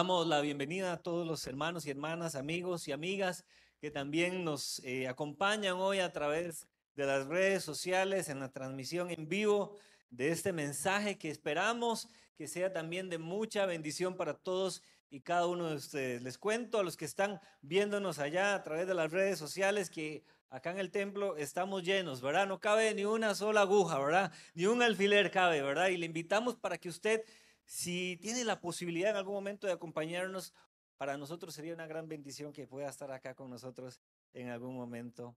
Damos la bienvenida a todos los hermanos y hermanas, amigos y amigas que también nos eh, acompañan hoy a través de las redes sociales en la transmisión en vivo de este mensaje que esperamos que sea también de mucha bendición para todos y cada uno de ustedes. Les cuento a los que están viéndonos allá a través de las redes sociales que acá en el templo estamos llenos, ¿verdad? No cabe ni una sola aguja, ¿verdad? Ni un alfiler cabe, ¿verdad? Y le invitamos para que usted si tiene la posibilidad en algún momento de acompañarnos, para nosotros sería una gran bendición que pueda estar acá con nosotros en algún momento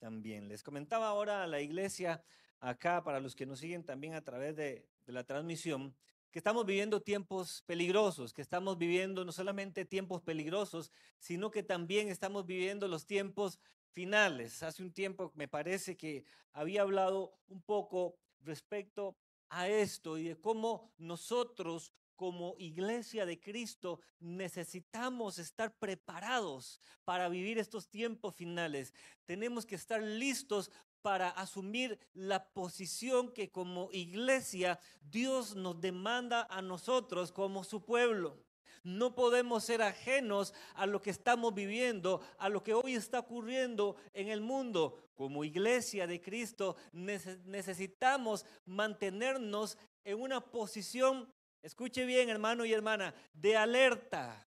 también. Les comentaba ahora a la iglesia acá, para los que nos siguen también a través de, la transmisión, que estamos viviendo tiempos peligrosos, que estamos viviendo no solamente tiempos peligrosos, sino que también estamos viviendo los tiempos finales. Hace un tiempo me parece que había hablado un poco respecto a esto y de cómo nosotros como iglesia de Cristo necesitamos estar preparados para vivir estos tiempos finales. Tenemos que estar listos para asumir la posición que como iglesia Dios nos demanda a nosotros como su pueblo. No podemos ser ajenos a lo que estamos viviendo, a lo que hoy está ocurriendo en el mundo. Como iglesia de Cristo necesitamos mantenernos en una posición, escuche bien hermano y hermana, de alerta.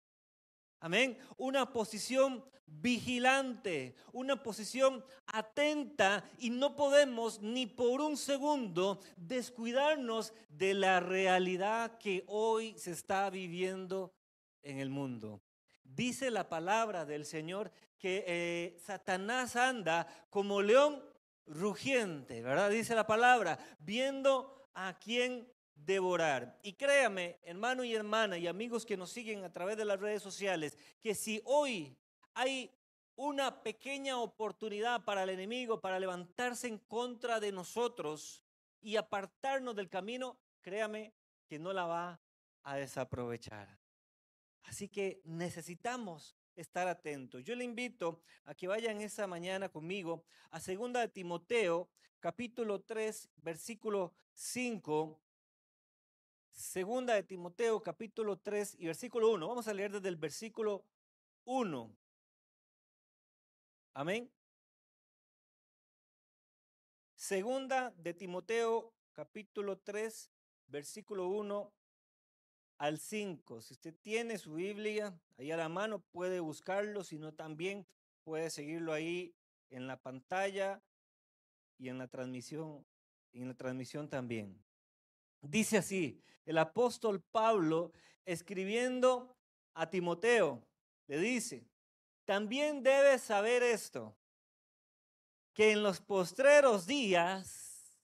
Amén. Una posición vigilante, una posición atenta y no podemos ni por un segundo descuidarnos de la realidad que hoy se está viviendo en el mundo. Dice la palabra del Señor que eh, Satanás anda como león rugiente, ¿verdad? Dice la palabra, viendo a quién devorar. Y créame, hermano y hermana y amigos que nos siguen a través de las redes sociales, que si hoy hay una pequeña oportunidad para el enemigo para levantarse en contra de nosotros y apartarnos del camino, créame que no la va a desaprovechar. Así que necesitamos estar atentos. Yo le invito a que vayan esa mañana conmigo a segunda de Timoteo, capítulo 3, versículo 5. Segunda de Timoteo, capítulo 3 y versículo 1. Vamos a leer desde el versículo 1. Amén. Segunda de Timoteo, capítulo 3, versículo 1 al 5. Si usted tiene su Biblia ahí a la mano, puede buscarlo, si no también puede seguirlo ahí en la pantalla y en la transmisión, en la transmisión también. Dice así, el apóstol Pablo escribiendo a Timoteo, le dice, también debes saber esto, que en los postreros días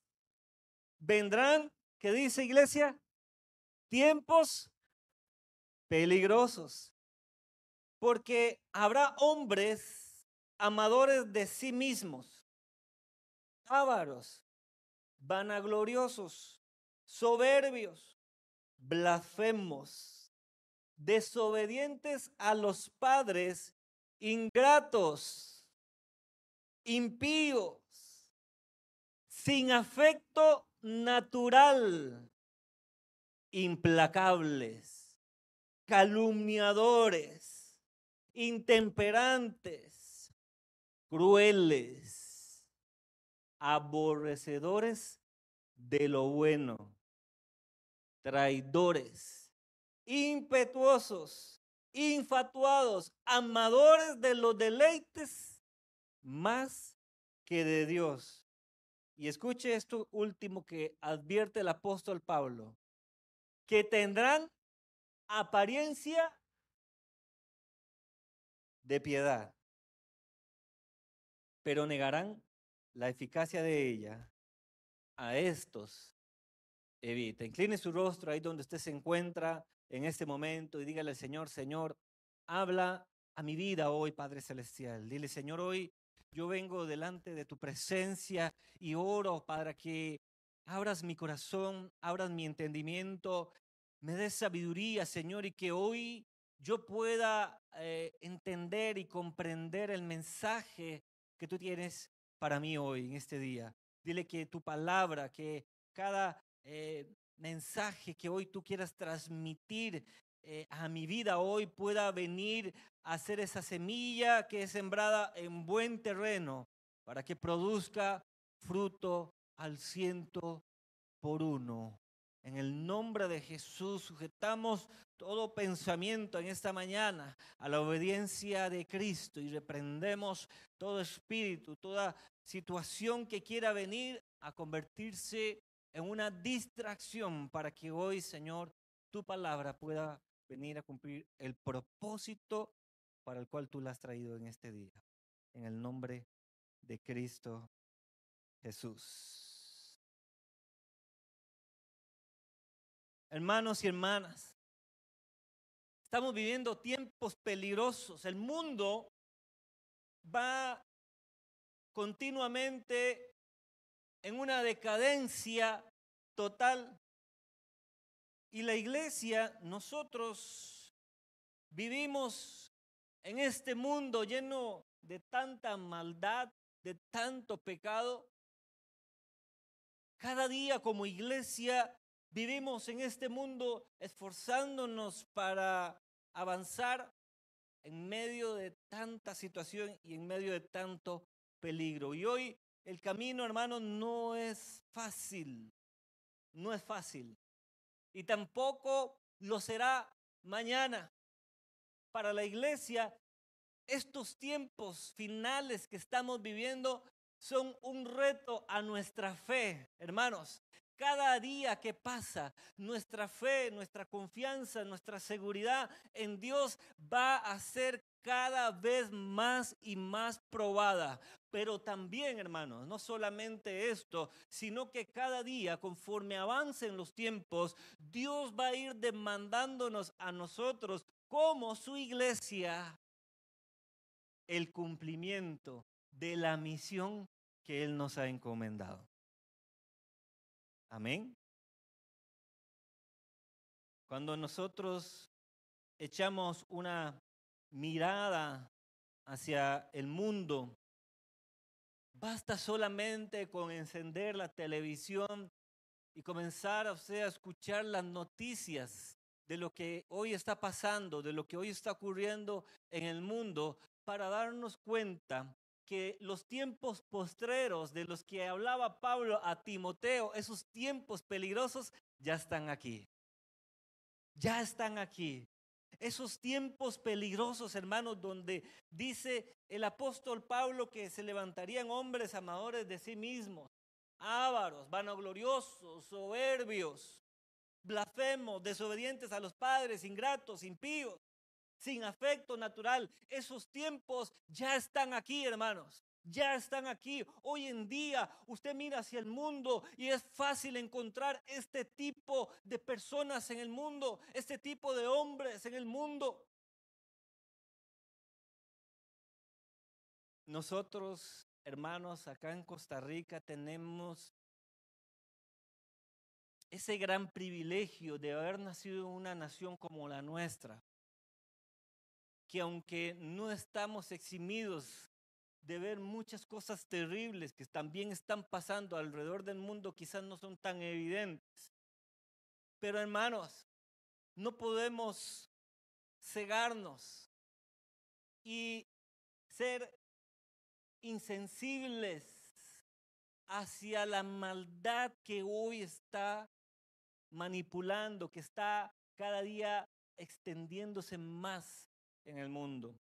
vendrán, ¿qué dice iglesia? tiempos peligrosos, porque habrá hombres amadores de sí mismos, ávaros, vanagloriosos, soberbios, blasfemos, desobedientes a los padres, ingratos, impíos, sin afecto natural implacables, calumniadores, intemperantes, crueles, aborrecedores de lo bueno, traidores, impetuosos, infatuados, amadores de los deleites más que de Dios. Y escuche esto último que advierte el apóstol Pablo que tendrán apariencia de piedad, pero negarán la eficacia de ella. A estos evita. Incline su rostro ahí donde usted se encuentra en este momento y dígale al Señor, Señor, habla a mi vida hoy, Padre Celestial. Dile, Señor, hoy yo vengo delante de tu presencia y oro para que abras mi corazón, abras mi entendimiento, me des sabiduría, Señor, y que hoy yo pueda eh, entender y comprender el mensaje que tú tienes para mí hoy, en este día. Dile que tu palabra, que cada eh, mensaje que hoy tú quieras transmitir, eh, a mi vida hoy pueda venir a ser esa semilla que es sembrada en buen terreno para que produzca fruto al ciento por uno. En el nombre de Jesús sujetamos todo pensamiento en esta mañana a la obediencia de Cristo y reprendemos todo espíritu, toda situación que quiera venir a convertirse en una distracción para que hoy, Señor, tu palabra pueda venir a cumplir el propósito para el cual tú la has traído en este día. En el nombre de Cristo Jesús. Hermanos y hermanas, estamos viviendo tiempos peligrosos. El mundo va continuamente en una decadencia total. Y la iglesia, nosotros vivimos en este mundo lleno de tanta maldad, de tanto pecado. Cada día como iglesia vivimos en este mundo esforzándonos para avanzar en medio de tanta situación y en medio de tanto peligro. Y hoy el camino, hermano, no es fácil. No es fácil. Y tampoco lo será mañana. Para la iglesia, estos tiempos finales que estamos viviendo son un reto a nuestra fe, hermanos. Cada día que pasa, nuestra fe, nuestra confianza, nuestra seguridad en Dios va a ser cada vez más y más probada. Pero también, hermanos, no solamente esto, sino que cada día, conforme avancen los tiempos, Dios va a ir demandándonos a nosotros como su iglesia el cumplimiento de la misión que Él nos ha encomendado. Amén. Cuando nosotros echamos una mirada hacia el mundo, basta solamente con encender la televisión y comenzar a, escuchar las noticias de lo que hoy está pasando, de lo que hoy está ocurriendo en el mundo, para darnos cuenta que los tiempos postreros de los que hablaba Pablo a Timoteo, esos tiempos peligrosos, ya están aquí. Ya están aquí. Esos tiempos peligrosos, hermanos, donde dice el apóstol Pablo que se levantarían hombres amadores de sí mismos, ávaros, vanagloriosos, soberbios, blasfemos, desobedientes a los padres, ingratos, impíos sin afecto natural. Esos tiempos ya están aquí, hermanos. Ya están aquí. Hoy en día usted mira hacia el mundo y es fácil encontrar este tipo de personas en el mundo, este tipo de hombres en el mundo. Nosotros, hermanos, acá en Costa Rica tenemos ese gran privilegio de haber nacido en una nación como la nuestra que aunque no estamos eximidos de ver muchas cosas terribles que también están pasando alrededor del mundo, quizás no son tan evidentes. Pero hermanos, no podemos cegarnos y ser insensibles hacia la maldad que hoy está manipulando, que está cada día extendiéndose más en el mundo.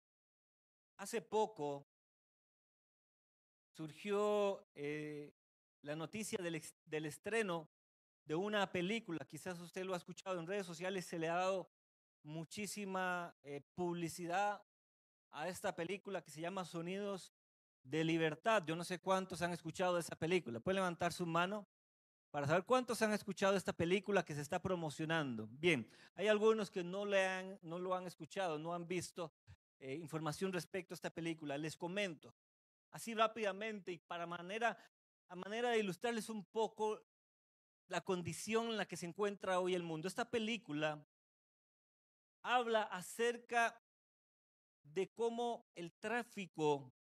Hace poco surgió eh, la noticia del, estreno de una película, quizás usted lo ha escuchado en redes sociales, se le ha dado muchísima eh, publicidad a esta película que se llama Sonidos de Libertad. Yo no sé cuántos han escuchado de esa película. ¿Puede levantar su mano? para saber cuántos han escuchado esta película que se está promocionando. Bien, hay algunos que no, le han, no lo han escuchado, no han visto eh, información respecto a esta película. Les comento así rápidamente y para manera, a manera de ilustrarles un poco la condición en la que se encuentra hoy el mundo. Esta película habla acerca de cómo el tráfico,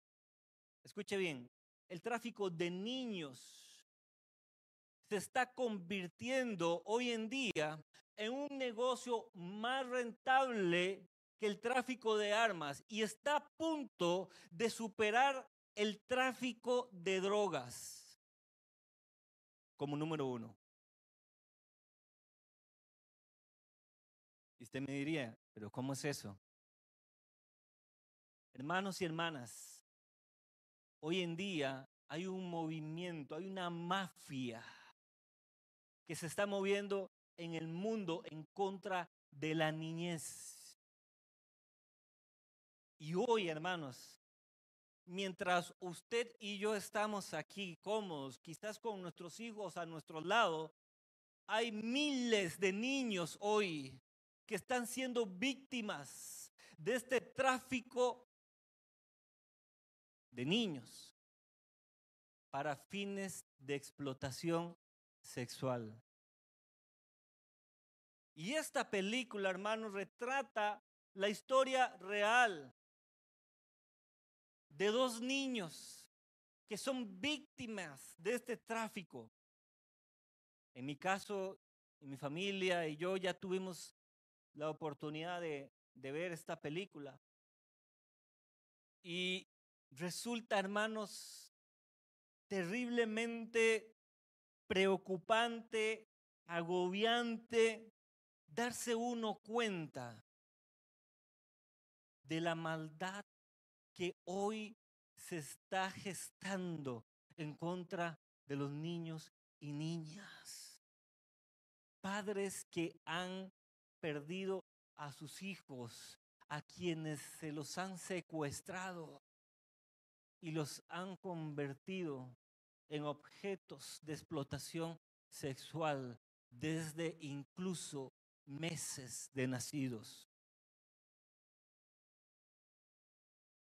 escuche bien, el tráfico de niños se está convirtiendo hoy en día en un negocio más rentable que el tráfico de armas y está a punto de superar el tráfico de drogas como número uno. Y usted me diría, pero ¿cómo es eso? Hermanos y hermanas, hoy en día hay un movimiento, hay una mafia que se está moviendo en el mundo en contra de la niñez. Y hoy, hermanos, mientras usted y yo estamos aquí cómodos, quizás con nuestros hijos a nuestro lado, hay miles de niños hoy que están siendo víctimas de este tráfico de niños para fines de explotación sexual. Y esta película, hermanos, retrata la historia real de dos niños que son víctimas de este tráfico. En mi caso, en mi familia y yo ya tuvimos la oportunidad de, de ver esta película. Y resulta, hermanos, terriblemente preocupante, agobiante, darse uno cuenta de la maldad que hoy se está gestando en contra de los niños y niñas. Padres que han perdido a sus hijos, a quienes se los han secuestrado y los han convertido en objetos de explotación sexual desde incluso meses de nacidos.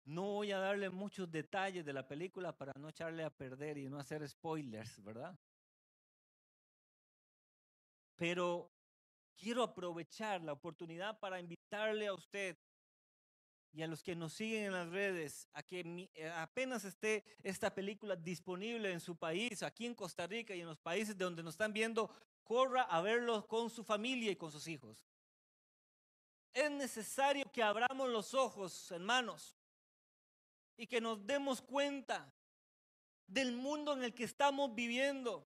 No voy a darle muchos detalles de la película para no echarle a perder y no hacer spoilers, ¿verdad? Pero quiero aprovechar la oportunidad para invitarle a usted y a los que nos siguen en las redes a que eh, apenas esté esta película disponible en su país, aquí en Costa Rica y en los países de donde nos están viendo, corra a verlo con su familia y con sus hijos. Es necesario que abramos los ojos, hermanos, y que nos demos cuenta del mundo en el que estamos viviendo.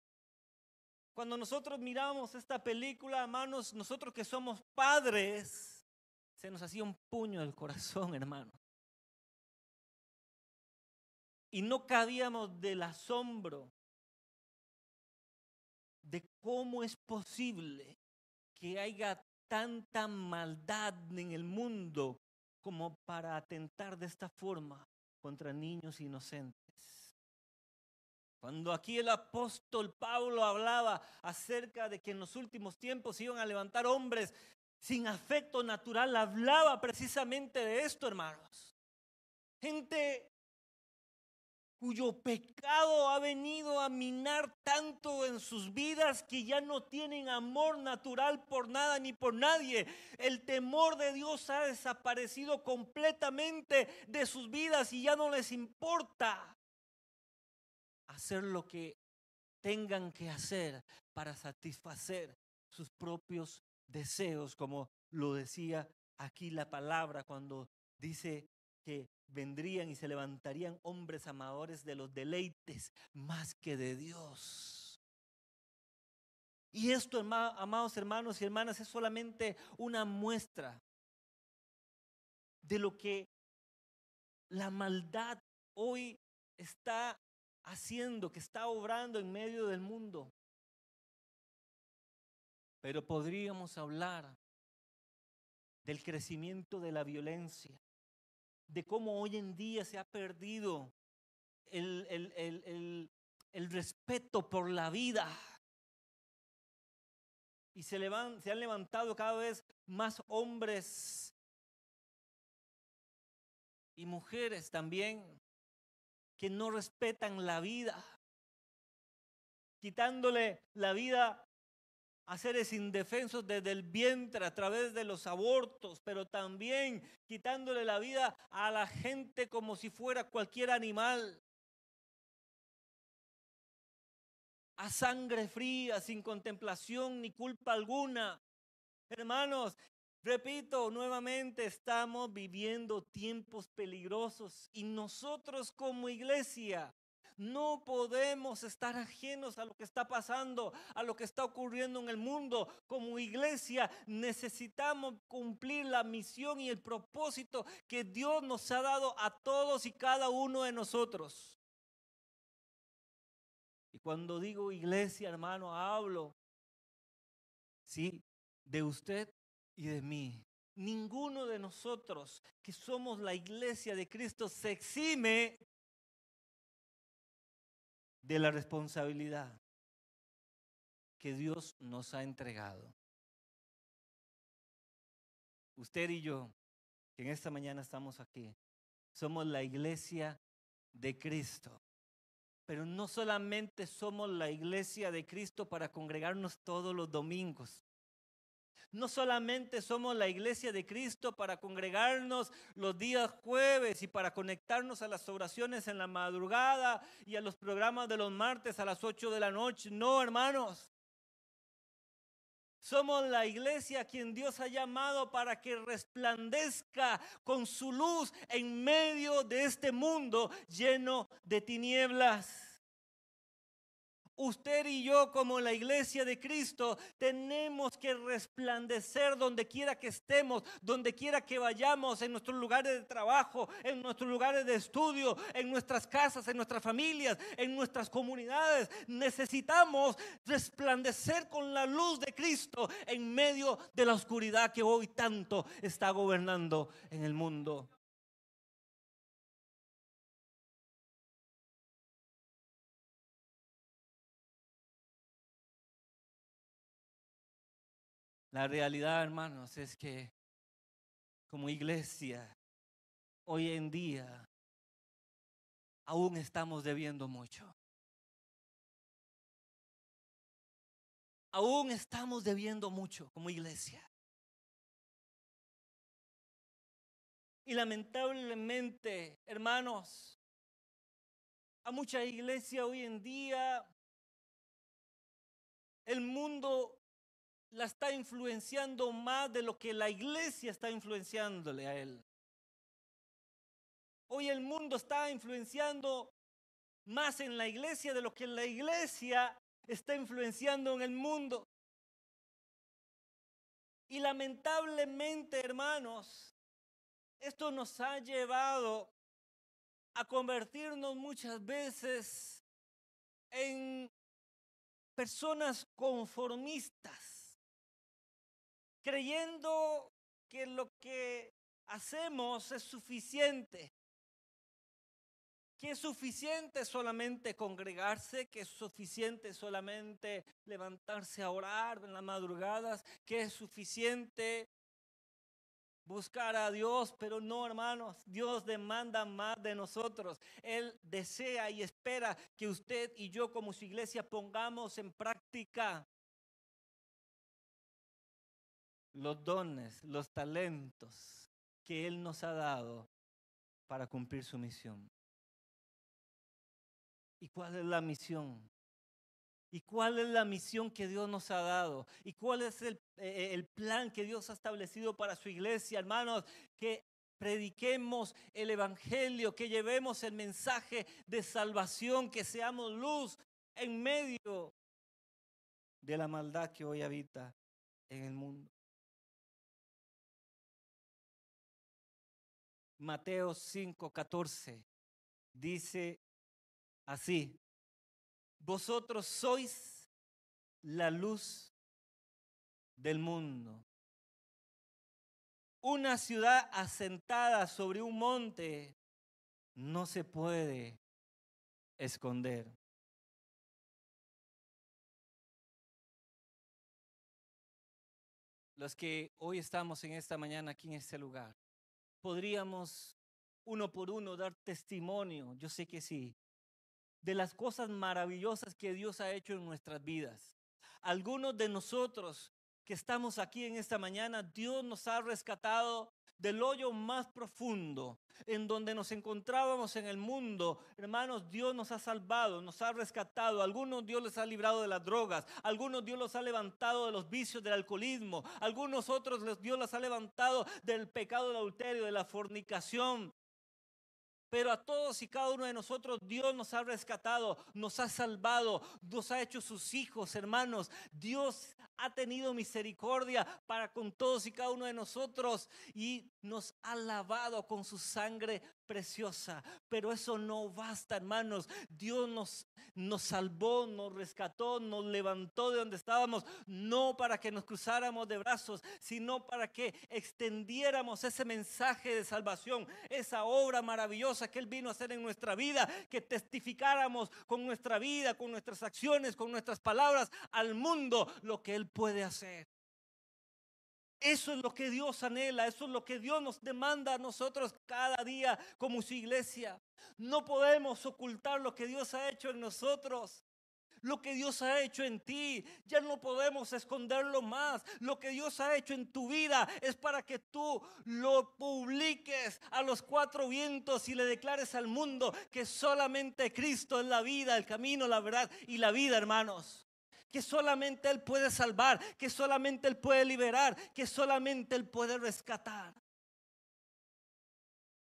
Cuando nosotros miramos esta película, hermanos, nosotros que somos padres, se nos hacía un puño del corazón, hermano. Y no cabíamos del asombro de cómo es posible que haya tanta maldad en el mundo como para atentar de esta forma contra niños inocentes. Cuando aquí el apóstol Pablo hablaba acerca de que en los últimos tiempos iban a levantar hombres sin afecto natural, hablaba precisamente de esto, hermanos. Gente cuyo pecado ha venido a minar tanto en sus vidas que ya no tienen amor natural por nada ni por nadie. El temor de Dios ha desaparecido completamente de sus vidas y ya no les importa hacer lo que tengan que hacer para satisfacer sus propios deseos, como lo decía aquí la palabra cuando dice que vendrían y se levantarían hombres amadores de los deleites más que de Dios. Y esto, amados hermanos y hermanas, es solamente una muestra de lo que la maldad hoy está haciendo, que está obrando en medio del mundo. Pero podríamos hablar del crecimiento de la violencia, de cómo hoy en día se ha perdido el, el, respeto por la vida. Y se, se han levantado cada vez más hombres y mujeres también que no respetan la vida, quitándole la vida a seres indefensos desde el vientre a través de los abortos, pero también quitándole la vida a la gente como si fuera cualquier animal. A sangre fría, sin contemplación ni culpa alguna. Hermanos, repito nuevamente, estamos viviendo tiempos peligrosos y nosotros como iglesia no podemos estar ajenos a lo que está pasando, a lo que está ocurriendo en el mundo. Como iglesia necesitamos cumplir la misión y el propósito que Dios nos ha dado a todos y cada uno de nosotros. Y cuando digo iglesia, hermano, hablo, sí, de usted y de mí. Ninguno de nosotros que somos la iglesia de Cristo se exime de la responsabilidad que Dios nos ha entregado. Usted y yo, que en esta mañana estamos aquí, somos la iglesia de Cristo. Pero no solamente somos la iglesia de Cristo para congregarnos todos los domingos. No solamente somos la iglesia de Cristo para congregarnos los días jueves y para conectarnos a las oraciones en la madrugada y a los programas de los martes a las 8 de la noche. No, hermanos. Somos la iglesia a quien Dios ha llamado para que resplandezca con su luz en medio de este mundo lleno de tinieblas. Usted y yo como la iglesia de Cristo tenemos que resplandecer donde quiera que estemos, donde quiera que vayamos, en nuestros lugares de trabajo, en nuestros lugares de estudio, en nuestras casas, en nuestras familias, en nuestras comunidades. Necesitamos resplandecer con la luz de Cristo en medio de la oscuridad que hoy tanto está gobernando en el mundo. La realidad, hermanos, es que como iglesia, hoy en día, aún estamos debiendo mucho. Aún estamos debiendo mucho como iglesia. Y lamentablemente, hermanos, a mucha iglesia hoy en día, el mundo la está influenciando más de lo que la iglesia está influenciándole a él. Hoy el mundo está influenciando más en la iglesia de lo que la iglesia está influenciando en el mundo. Y lamentablemente, hermanos, esto nos ha llevado a convertirnos muchas veces en personas conformistas creyendo que lo que hacemos es suficiente, que es suficiente solamente congregarse, que es suficiente solamente levantarse a orar en las madrugadas, que es suficiente buscar a Dios, pero no, hermanos, Dios demanda más de nosotros. Él desea y espera que usted y yo como su iglesia pongamos en práctica los dones, los talentos que Él nos ha dado para cumplir su misión. ¿Y cuál es la misión? ¿Y cuál es la misión que Dios nos ha dado? ¿Y cuál es el, eh, el, plan que Dios ha establecido para su iglesia, hermanos? Que prediquemos el Evangelio, que llevemos el mensaje de salvación, que seamos luz en medio de la maldad que hoy habita en el mundo. Mateo 5:14 dice así, vosotros sois la luz del mundo. Una ciudad asentada sobre un monte no se puede esconder. Los que hoy estamos en esta mañana aquí en este lugar, podríamos uno por uno dar testimonio, yo sé que sí, de las cosas maravillosas que Dios ha hecho en nuestras vidas. Algunos de nosotros que estamos aquí en esta mañana, Dios nos ha rescatado del hoyo más profundo, en donde nos encontrábamos en el mundo, hermanos, Dios nos ha salvado, nos ha rescatado. Algunos Dios les ha librado de las drogas, algunos Dios los ha levantado de los vicios del alcoholismo, algunos otros Dios los ha levantado del pecado del adulterio, de la fornicación, pero a todos y cada uno de nosotros Dios nos ha rescatado, nos ha salvado, nos ha hecho sus hijos, hermanos. Dios ha tenido misericordia para con todos y cada uno de nosotros y nos ha lavado con su sangre preciosa. Pero eso no basta, hermanos. Dios nos, nos salvó, nos rescató, nos levantó de donde estábamos, no para que nos cruzáramos de brazos, sino para que extendiéramos ese mensaje de salvación, esa obra maravillosa que Él vino a hacer en nuestra vida, que testificáramos con nuestra vida, con nuestras acciones, con nuestras palabras al mundo lo que Él puede hacer. Eso es lo que Dios anhela, eso es lo que Dios nos demanda a nosotros cada día como su iglesia. No podemos ocultar lo que Dios ha hecho en nosotros. Lo que Dios ha hecho en ti, ya no podemos esconderlo más. Lo que Dios ha hecho en tu vida es para que tú lo publiques a los cuatro vientos y le declares al mundo que solamente Cristo es la vida, el camino, la verdad y la vida, hermanos que solamente Él puede salvar, que solamente Él puede liberar, que solamente Él puede rescatar.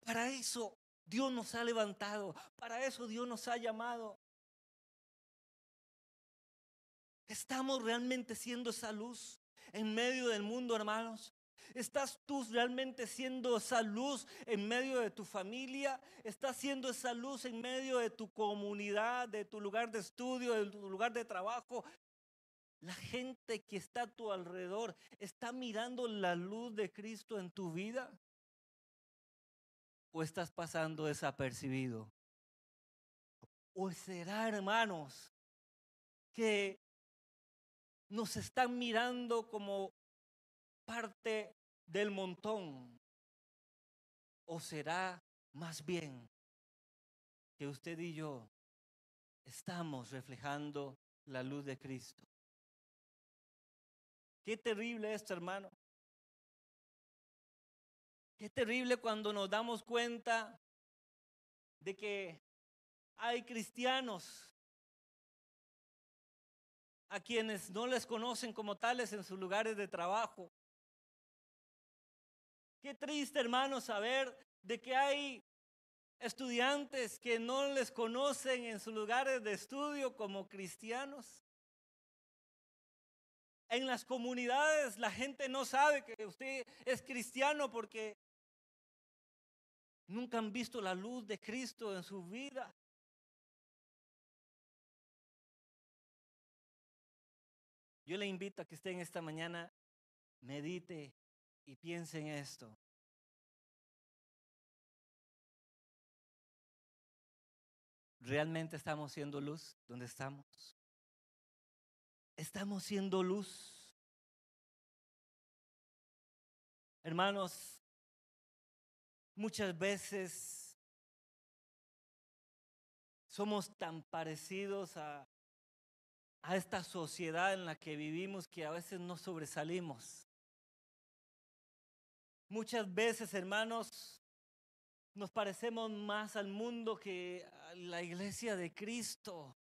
Para eso Dios nos ha levantado, para eso Dios nos ha llamado. ¿Estamos realmente siendo esa luz en medio del mundo, hermanos? ¿Estás tú realmente siendo esa luz en medio de tu familia? ¿Estás siendo esa luz en medio de tu comunidad, de tu lugar de estudio, de tu lugar de trabajo? La gente que está a tu alrededor está mirando la luz de Cristo en tu vida. ¿O estás pasando desapercibido? ¿O será, hermanos, que nos están mirando como parte del montón? ¿O será más bien que usted y yo estamos reflejando la luz de Cristo? Qué terrible esto, hermano. Qué terrible cuando nos damos cuenta de que hay cristianos a quienes no les conocen como tales en sus lugares de trabajo. Qué triste, hermano, saber de que hay estudiantes que no les conocen en sus lugares de estudio como cristianos. En las comunidades la gente no sabe que usted es cristiano porque nunca han visto la luz de Cristo en su vida. Yo le invito a que usted en esta mañana medite y piense en esto. ¿Realmente estamos siendo luz donde estamos? estamos siendo luz. Hermanos, muchas veces somos tan parecidos a, a esta sociedad en la que vivimos que a veces no sobresalimos. Muchas veces, hermanos, nos parecemos más al mundo que a la iglesia de Cristo.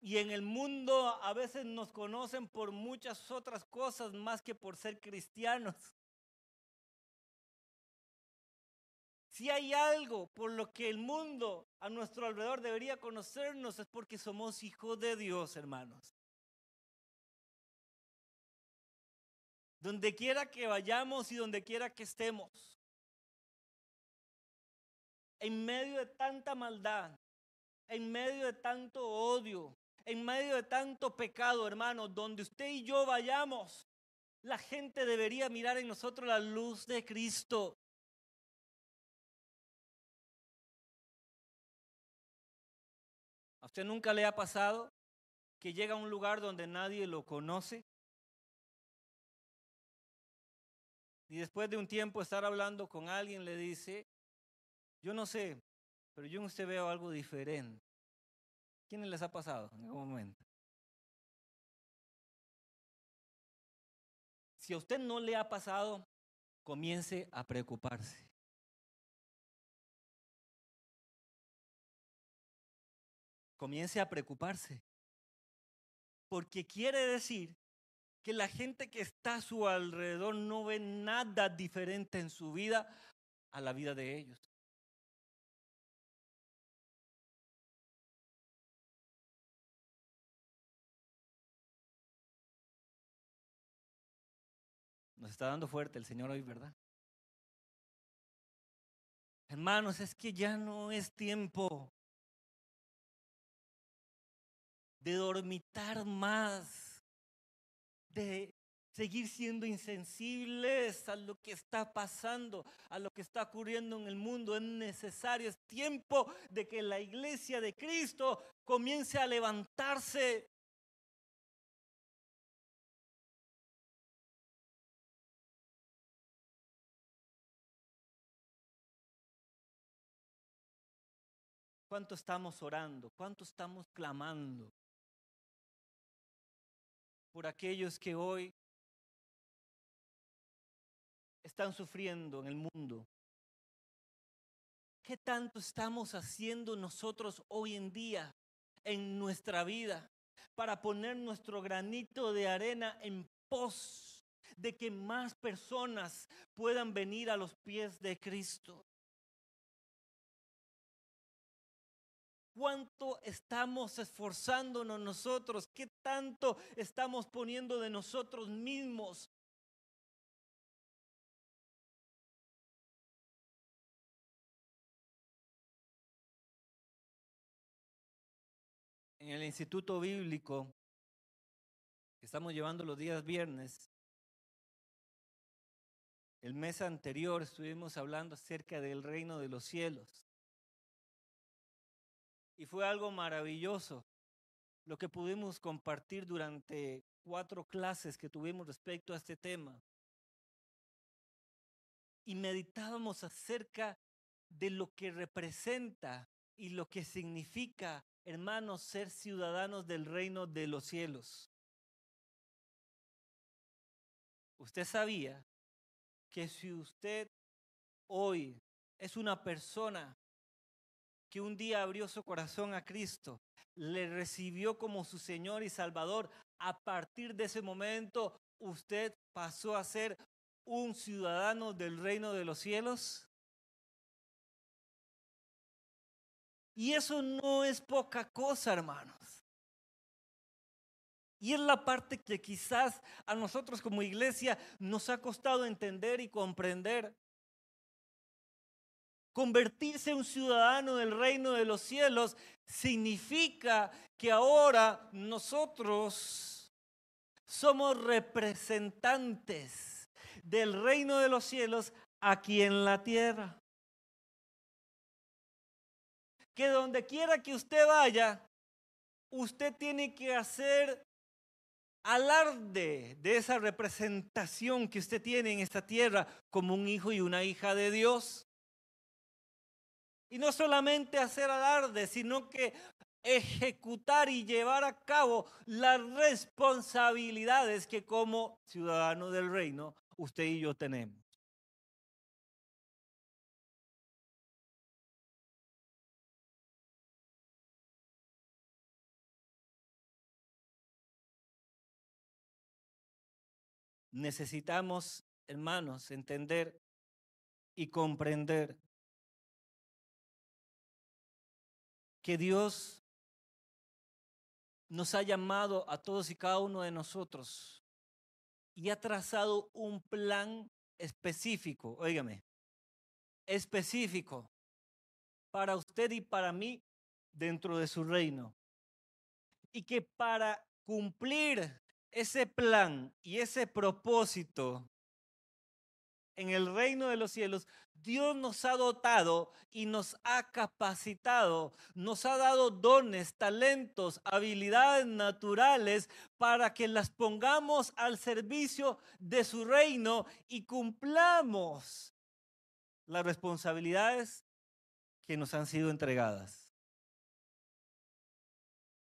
Y en el mundo a veces nos conocen por muchas otras cosas más que por ser cristianos. Si hay algo por lo que el mundo a nuestro alrededor debería conocernos es porque somos hijos de Dios, hermanos. Donde quiera que vayamos y donde quiera que estemos, en medio de tanta maldad, en medio de tanto odio, en medio de tanto pecado, hermano, donde usted y yo vayamos, la gente debería mirar en nosotros la luz de Cristo. ¿A usted nunca le ha pasado que llega a un lugar donde nadie lo conoce? Y después de un tiempo estar hablando con alguien le dice, yo no sé, pero yo en usted veo algo diferente. ¿Quiénes les ha pasado en algún momento? Si a usted no le ha pasado, comience a preocuparse. Comience a preocuparse. Porque quiere decir que la gente que está a su alrededor no ve nada diferente en su vida a la vida de ellos. Nos está dando fuerte el Señor hoy, ¿verdad? Hermanos, es que ya no es tiempo de dormitar más, de seguir siendo insensibles a lo que está pasando, a lo que está ocurriendo en el mundo. Es necesario, es tiempo de que la iglesia de Cristo comience a levantarse. ¿Cuánto estamos orando? ¿Cuánto estamos clamando? Por aquellos que hoy están sufriendo en el mundo. ¿Qué tanto estamos haciendo nosotros hoy en día en nuestra vida para poner nuestro granito de arena en pos de que más personas puedan venir a los pies de Cristo? ¿Cuánto estamos esforzándonos nosotros? ¿Qué tanto estamos poniendo de nosotros mismos en el Instituto Bíblico que estamos llevando los días viernes, el mes anterior estuvimos hablando acerca del reino de los cielos. Y fue algo maravilloso lo que pudimos compartir durante cuatro clases que tuvimos respecto a este tema. Y meditábamos acerca de lo que representa y lo que significa hermanos, ser ciudadanos del reino de los cielos. Usted sabía que si usted hoy es una persona que un día abrió su corazón a Cristo, le recibió como su Señor y Salvador, a partir de ese momento usted pasó a ser un ciudadano del reino de los cielos? Y eso no es poca cosa, hermanos. Y es la parte que quizás a nosotros como iglesia nos ha costado entender y comprender. Convertirse en un ciudadano del reino de los cielos significa que ahora nosotros somos representantes del reino de los cielos aquí en la tierra que donde quiera que usted vaya, usted tiene que hacer alarde de esa representación que usted tiene en esta tierra como un hijo y una hija de Dios. Y no solamente hacer alarde, sino que ejecutar y llevar a cabo las responsabilidades que como ciudadano del reino usted y yo tenemos. necesitamos, hermanos, entender y comprender que Dios nos ha llamado a todos y cada uno de nosotros y ha trazado un plan específico, óigame, específico para usted y para mí dentro de su reino. Y que para cumplir ese plan y ese propósito en el reino de los cielos, Dios nos ha dotado y nos ha capacitado, nos ha dado dones, talentos, habilidades naturales para que las pongamos al servicio de su reino y cumplamos las responsabilidades que nos han sido entregadas.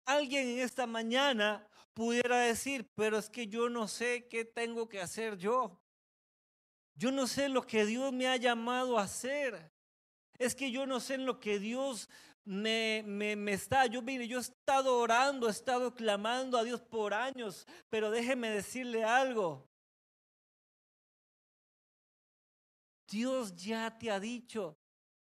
Alguien en esta mañana pudiera decir, pero es que yo no sé qué tengo que hacer yo. Yo no sé lo que Dios me ha llamado a hacer. Es que yo no sé en lo que Dios me, me, está, yo mire, yo he estado orando, he estado clamando a Dios por años, pero déjeme decirle algo. Dios ya te ha dicho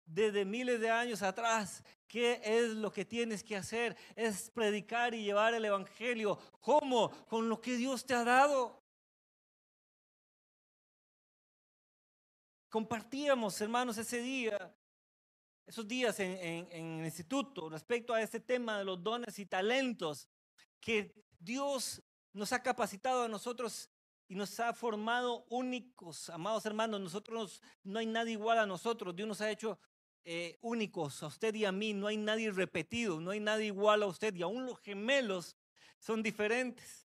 desde miles de años atrás qué es lo que tienes que hacer. Es predicar y llevar el Evangelio. ¿Cómo? Con lo que Dios te ha dado. Compartíamos, hermanos, ese día, esos días en, en el instituto respecto a este tema de los dones y talentos que Dios nos ha capacitado a nosotros y nos ha formado únicos, amados hermanos. Nosotros no hay nadie igual a nosotros. Dios nos ha hecho eh, únicos a usted y a mí. No hay nadie repetido, no hay nadie igual a usted. Y aún los gemelos son diferentes.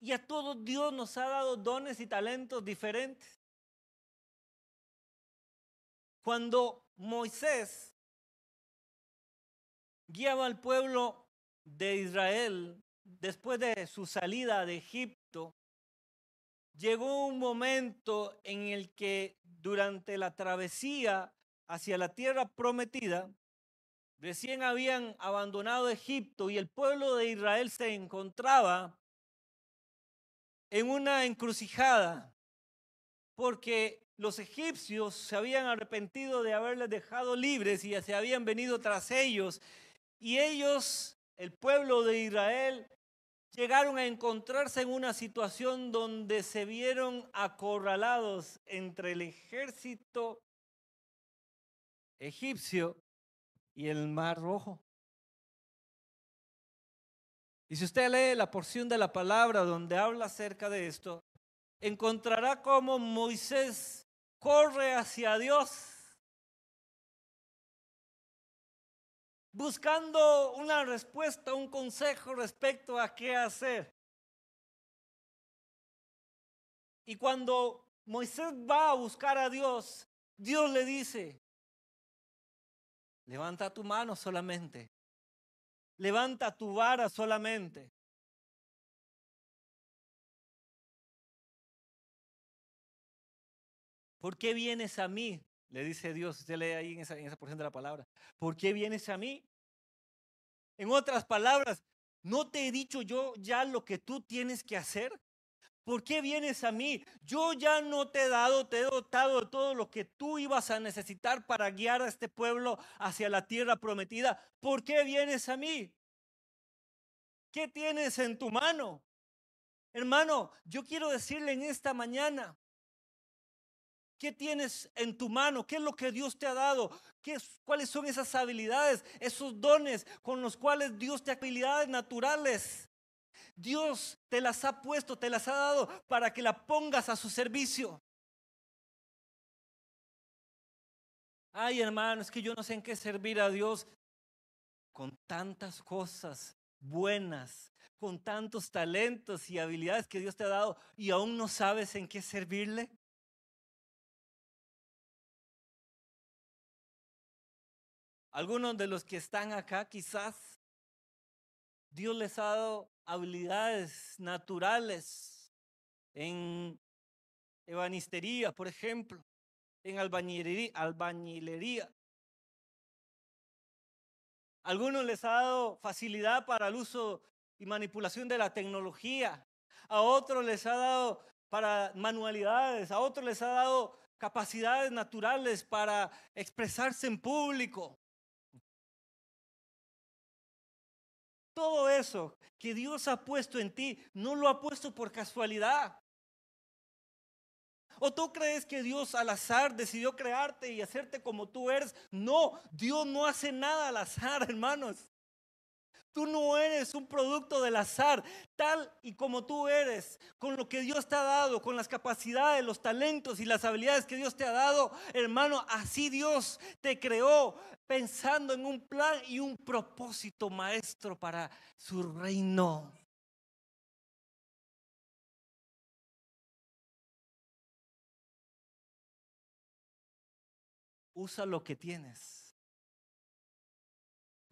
Y a todos Dios nos ha dado dones y talentos diferentes. Cuando Moisés guiaba al pueblo de Israel después de su salida de Egipto, llegó un momento en el que durante la travesía hacia la tierra prometida, recién habían abandonado Egipto y el pueblo de Israel se encontraba en una encrucijada, porque los egipcios se habían arrepentido de haberles dejado libres y se habían venido tras ellos, y ellos, el pueblo de Israel, llegaron a encontrarse en una situación donde se vieron acorralados entre el ejército egipcio y el mar rojo. Y si usted lee la porción de la palabra donde habla acerca de esto, encontrará cómo Moisés corre hacia Dios buscando una respuesta, un consejo respecto a qué hacer. Y cuando Moisés va a buscar a Dios, Dios le dice, levanta tu mano solamente, levanta tu vara solamente. ¿Por qué vienes a mí? Le dice Dios, usted lee ahí en esa, en esa porción de la palabra. ¿Por qué vienes a mí? En otras palabras, ¿no te he dicho yo ya lo que tú tienes que hacer? ¿Por qué vienes a mí? Yo ya no te he dado, te he dotado de todo lo que tú ibas a necesitar para guiar a este pueblo hacia la tierra prometida. ¿Por qué vienes a mí? ¿Qué tienes en tu mano? Hermano, yo quiero decirle en esta mañana, ¿Qué tienes en tu mano? ¿Qué es lo que Dios te ha dado? ¿Qué, ¿Cuáles son esas habilidades, esos dones con los cuales Dios te ha habilidades naturales? Dios te las ha puesto, te las ha dado para que la pongas a su servicio. Ay, hermano, es que yo no sé en qué servir a Dios con tantas cosas buenas, con tantos talentos y habilidades que Dios te ha dado y aún no sabes en qué servirle. Algunos de los que están acá quizás Dios les ha dado habilidades naturales en ebanistería, por ejemplo, en albañilería. albañilería. Algunos les ha dado facilidad para el uso y manipulación de la tecnología. A otros les ha dado para manualidades. A otros les ha dado capacidades naturales para expresarse en público. Todo eso que Dios ha puesto en ti, no lo ha puesto por casualidad. ¿O tú crees que Dios al azar decidió crearte y hacerte como tú eres? No, Dios no hace nada al azar, hermanos. Tú no eres un producto del azar, tal y como tú eres, con lo que Dios te ha dado, con las capacidades, los talentos y las habilidades que Dios te ha dado. Hermano, así Dios te creó pensando en un plan y un propósito maestro para su reino. Usa lo que tienes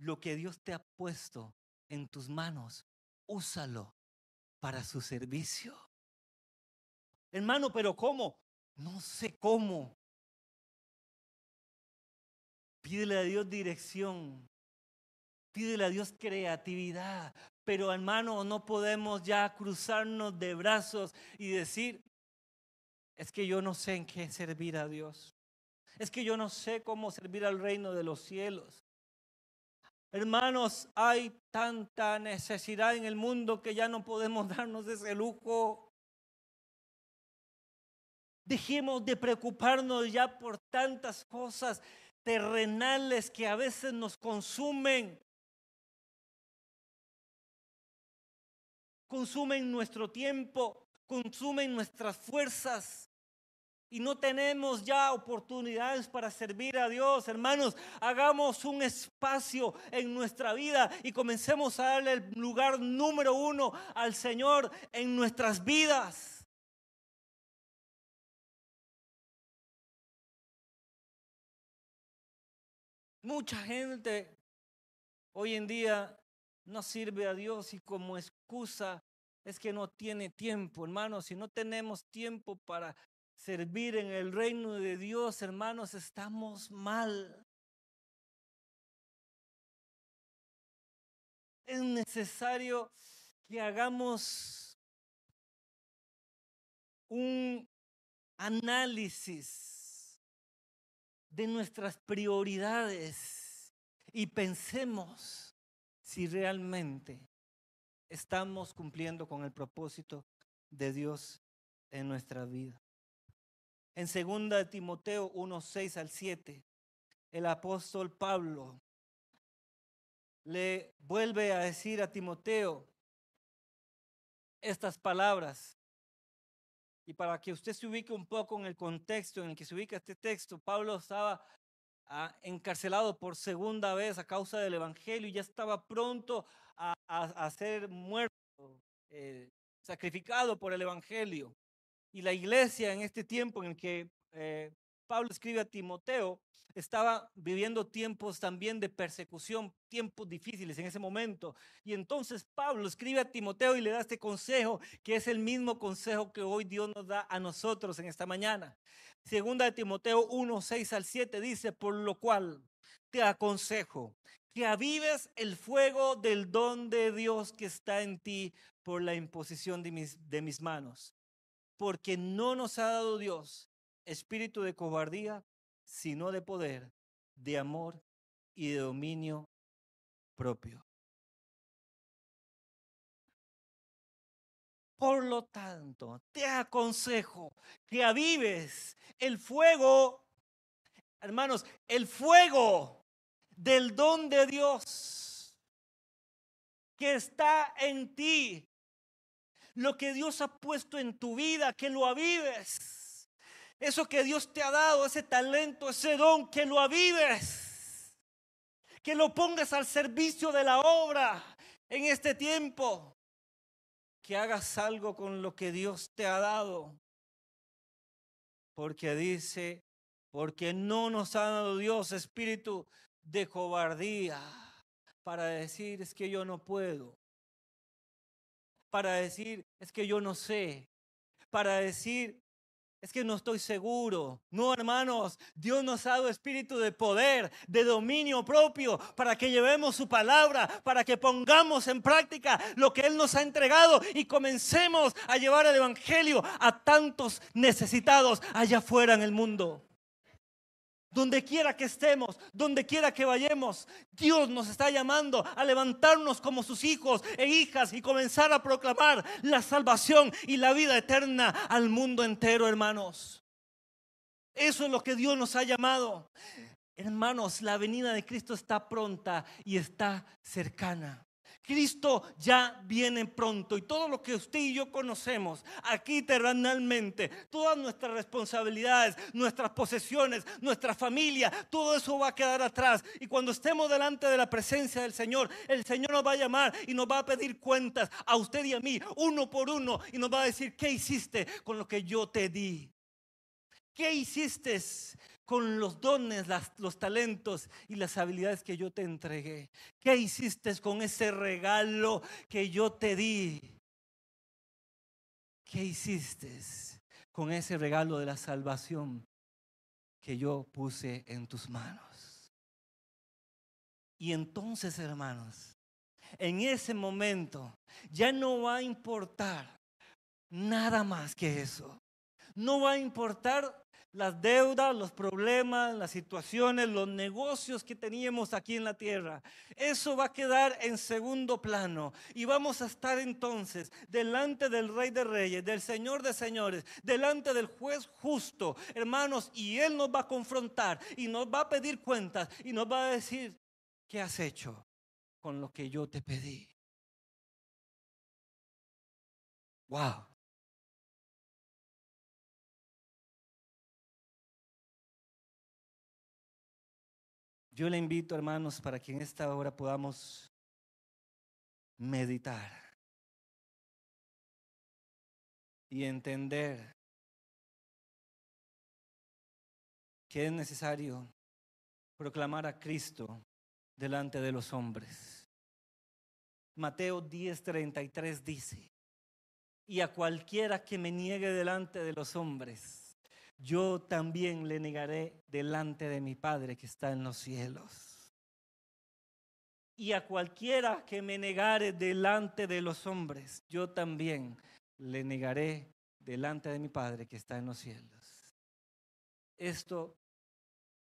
lo que Dios te ha puesto en tus manos, úsalo para su servicio. Hermano, pero ¿cómo? No sé cómo. Pídele a Dios dirección. Pídele a Dios creatividad. Pero hermano, no podemos ya cruzarnos de brazos y decir, es que yo no sé en qué servir a Dios. Es que yo no sé cómo servir al reino de los cielos. Hermanos, hay tanta necesidad en el mundo que ya no podemos darnos ese lujo. Dejemos de preocuparnos ya por tantas cosas terrenales que a veces nos consumen. Consumen nuestro tiempo, consumen nuestras fuerzas y no tenemos ya oportunidades para servir a Dios, hermanos, hagamos un espacio en nuestra vida y comencemos a darle el lugar número uno al Señor en nuestras vidas. Mucha gente hoy en día no sirve a Dios y como excusa es que no tiene tiempo, hermanos. Si no tenemos tiempo para servir en el reino de Dios, hermanos, estamos mal. Es necesario que hagamos un análisis de nuestras prioridades y pensemos si realmente estamos cumpliendo con el propósito de Dios en nuestra vida. En 2 Timoteo 1, 6 al 7, el apóstol Pablo le vuelve a decir a Timoteo estas palabras. Y para que usted se ubique un poco en el contexto en el que se ubica este texto, Pablo estaba ah, encarcelado por segunda vez a causa del Evangelio y ya estaba pronto a, ser muerto, eh, sacrificado por el Evangelio. Y la iglesia en este tiempo en el que eh, Pablo escribe a Timoteo, estaba viviendo tiempos también de persecución, tiempos difíciles en ese momento. Y entonces Pablo escribe a Timoteo y le da este consejo, que es el mismo consejo que hoy Dios nos da a nosotros en esta mañana. Segunda de Timoteo 1, 6 al 7 dice, por lo cual te aconsejo que avives el fuego del don de Dios que está en ti por la imposición de mis, de mis manos porque no nos ha dado Dios espíritu de cobardía, sino de poder, de amor y de dominio propio. Por lo tanto, te aconsejo que avives el fuego, hermanos, el fuego del don de Dios que está en ti lo que Dios ha puesto en tu vida, que lo avives. Eso que Dios te ha dado, ese talento, ese don, que lo avives. Que lo pongas al servicio de la obra en este tiempo. Que hagas algo con lo que Dios te ha dado. Porque dice, porque no nos ha dado Dios espíritu de cobardía para decir es que yo no puedo para decir, es que yo no sé, para decir, es que no estoy seguro. No, hermanos, Dios nos ha dado espíritu de poder, de dominio propio, para que llevemos su palabra, para que pongamos en práctica lo que Él nos ha entregado y comencemos a llevar el Evangelio a tantos necesitados allá afuera en el mundo donde quiera que estemos, donde quiera que vayamos, Dios nos está llamando a levantarnos como sus hijos e hijas y comenzar a proclamar la salvación y la vida eterna al mundo entero, hermanos. Eso es lo que Dios nos ha llamado. Hermanos, la venida de Cristo está pronta y está cercana. Cristo ya viene pronto y todo lo que usted y yo conocemos aquí terrenalmente, todas nuestras responsabilidades, nuestras posesiones, nuestra familia, todo eso va a quedar atrás. Y cuando estemos delante de la presencia del Señor, el Señor nos va a llamar y nos va a pedir cuentas a usted y a mí, uno por uno, y nos va a decir, ¿qué hiciste con lo que yo te di? ¿Qué hiciste con los dones, los talentos y las habilidades que yo te entregué? ¿Qué hiciste con ese regalo que yo te di? ¿Qué hiciste con ese regalo de la salvación que yo puse en tus manos? Y entonces, hermanos, en ese momento ya no va a importar nada más que eso. No va a importar las deudas, los problemas, las situaciones, los negocios que teníamos aquí en la tierra. Eso va a quedar en segundo plano y vamos a estar entonces delante del Rey de Reyes, del Señor de Señores, delante del juez justo, hermanos, y Él nos va a confrontar y nos va a pedir cuentas y nos va a decir, ¿qué has hecho con lo que yo te pedí? Wow. Yo le invito, hermanos, para que en esta hora podamos meditar y entender que es necesario proclamar a Cristo delante de los hombres. Mateo 10:33 dice, y a cualquiera que me niegue delante de los hombres, yo también le negaré delante de mi Padre que está en los cielos. Y a cualquiera que me negare delante de los hombres, yo también le negaré delante de mi Padre que está en los cielos. Esto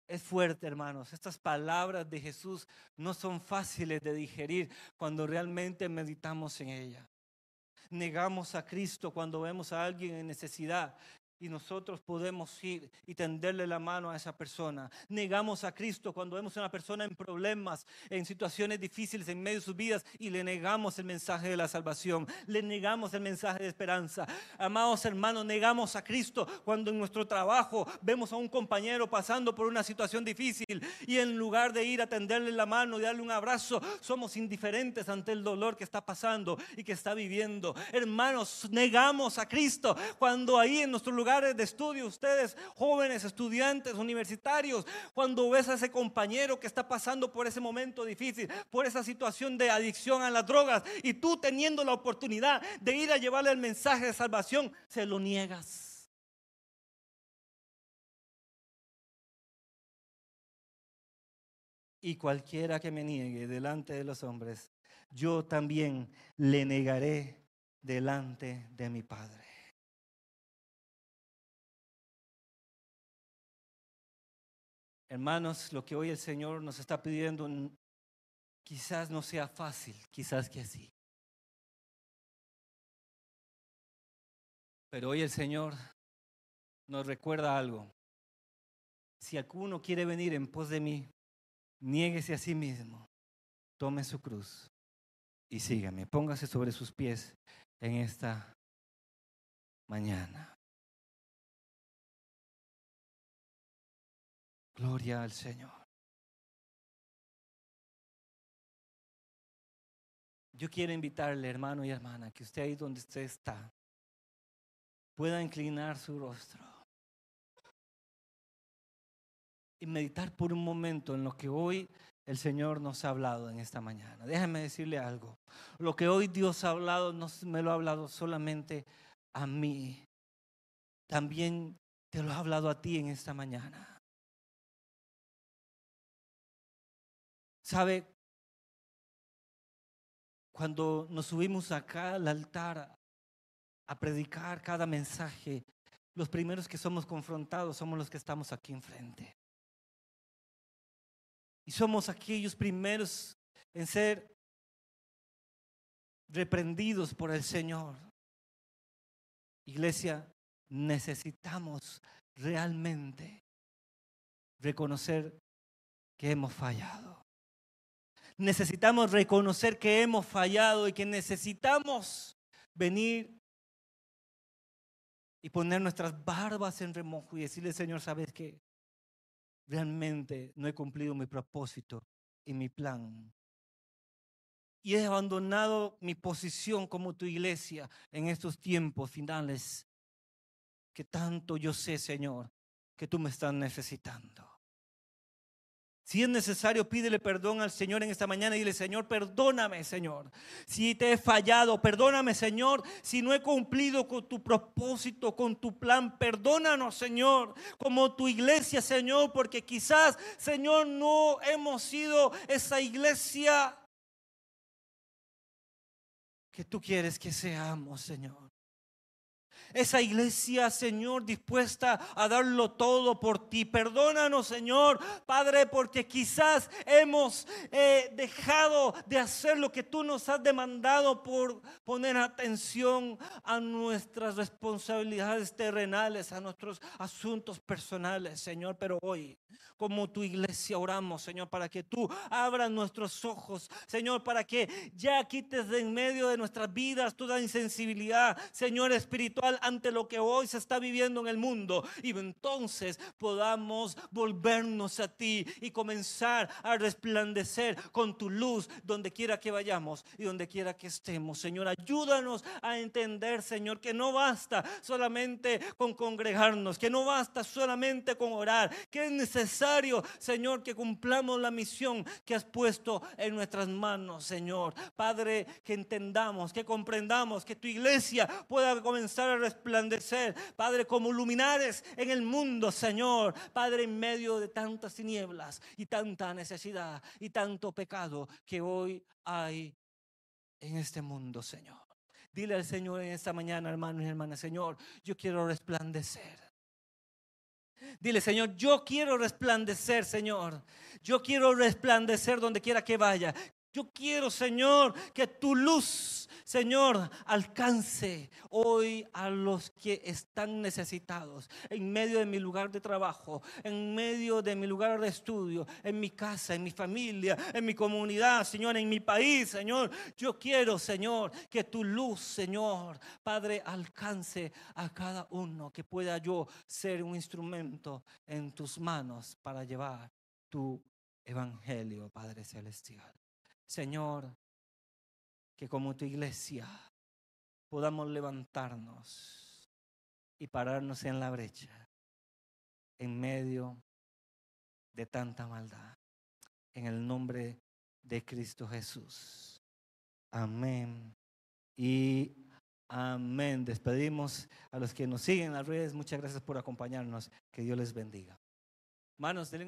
es fuerte, hermanos. Estas palabras de Jesús no son fáciles de digerir cuando realmente meditamos en ella. Negamos a Cristo cuando vemos a alguien en necesidad y nosotros podemos ir y tenderle la mano a esa persona. Negamos a Cristo cuando vemos a una persona en problemas, en situaciones difíciles en medio de sus vidas y le negamos el mensaje de la salvación, le negamos el mensaje de esperanza. Amados hermanos, negamos a Cristo cuando en nuestro trabajo vemos a un compañero pasando por una situación difícil y en lugar de ir a tenderle la mano y darle un abrazo, somos indiferentes ante el dolor que está pasando y que está viviendo. Hermanos, negamos a Cristo cuando ahí en nuestro lugar lugares de estudio, ustedes jóvenes, estudiantes, universitarios, cuando ves a ese compañero que está pasando por ese momento difícil, por esa situación de adicción a las drogas, y tú teniendo la oportunidad de ir a llevarle el mensaje de salvación, se lo niegas. Y cualquiera que me niegue delante de los hombres, yo también le negaré delante de mi Padre. Hermanos, lo que hoy el Señor nos está pidiendo quizás no sea fácil, quizás que sí. Pero hoy el Señor nos recuerda algo. Si alguno quiere venir en pos de mí, niéguese a sí mismo, tome su cruz y sígame. Póngase sobre sus pies en esta mañana. Gloria al Señor. Yo quiero invitarle, hermano y hermana, que usted ahí donde usted está pueda inclinar su rostro y meditar por un momento en lo que hoy el Señor nos ha hablado en esta mañana. Déjame decirle algo. Lo que hoy Dios ha hablado no me lo ha hablado solamente a mí. También te lo ha hablado a ti en esta mañana. ¿Sabe? Cuando nos subimos acá al altar a predicar cada mensaje, los primeros que somos confrontados somos los que estamos aquí enfrente. Y somos aquellos primeros en ser reprendidos por el Señor. Iglesia, necesitamos realmente reconocer que hemos fallado necesitamos reconocer que hemos fallado y que necesitamos venir y poner nuestras barbas en remojo y decirle, Señor, ¿sabes que Realmente no he cumplido mi propósito y mi plan. Y he abandonado mi posición como tu iglesia en estos tiempos finales que tanto yo sé, Señor, que tú me estás necesitando. Si es necesario, pídele perdón al Señor en esta mañana y dile, Señor, perdóname, Señor. Si te he fallado, perdóname, Señor. Si no he cumplido con tu propósito, con tu plan, perdónanos, Señor. Como tu iglesia, Señor, porque quizás, Señor, no hemos sido esa iglesia que tú quieres que seamos, Señor. Esa iglesia, Señor, dispuesta a darlo todo por ti. Perdónanos, Señor, Padre, porque quizás hemos eh, dejado de hacer lo que tú nos has demandado por poner atención a nuestras responsabilidades terrenales, a nuestros asuntos personales, Señor. Pero hoy, como tu iglesia, oramos, Señor, para que tú abras nuestros ojos, Señor, para que ya quites de en medio de nuestras vidas toda insensibilidad, Señor, espiritual ante lo que hoy se está viviendo en el mundo y entonces podamos volvernos a ti y comenzar a resplandecer con tu luz donde quiera que vayamos y donde quiera que estemos. Señor, ayúdanos a entender, Señor, que no basta solamente con congregarnos, que no basta solamente con orar, que es necesario, Señor, que cumplamos la misión que has puesto en nuestras manos, Señor. Padre, que entendamos, que comprendamos, que tu iglesia pueda comenzar a resplandecer, Padre, como luminares en el mundo, Señor. Padre, en medio de tantas tinieblas y tanta necesidad y tanto pecado que hoy hay en este mundo, Señor. Dile al Señor en esta mañana, hermanos y hermanas, Señor, yo quiero resplandecer. Dile, Señor, yo quiero resplandecer, Señor. Yo quiero resplandecer donde quiera que vaya. Yo quiero, Señor, que tu luz, Señor, alcance hoy a los que están necesitados en medio de mi lugar de trabajo, en medio de mi lugar de estudio, en mi casa, en mi familia, en mi comunidad, Señor, en mi país, Señor. Yo quiero, Señor, que tu luz, Señor, Padre, alcance a cada uno, que pueda yo ser un instrumento en tus manos para llevar tu evangelio, Padre Celestial. Señor, que como tu iglesia podamos levantarnos y pararnos en la brecha en medio de tanta maldad. En el nombre de Cristo Jesús. Amén. Y amén. Despedimos a los que nos siguen en las redes. Muchas gracias por acompañarnos. Que Dios les bendiga. Manos, denle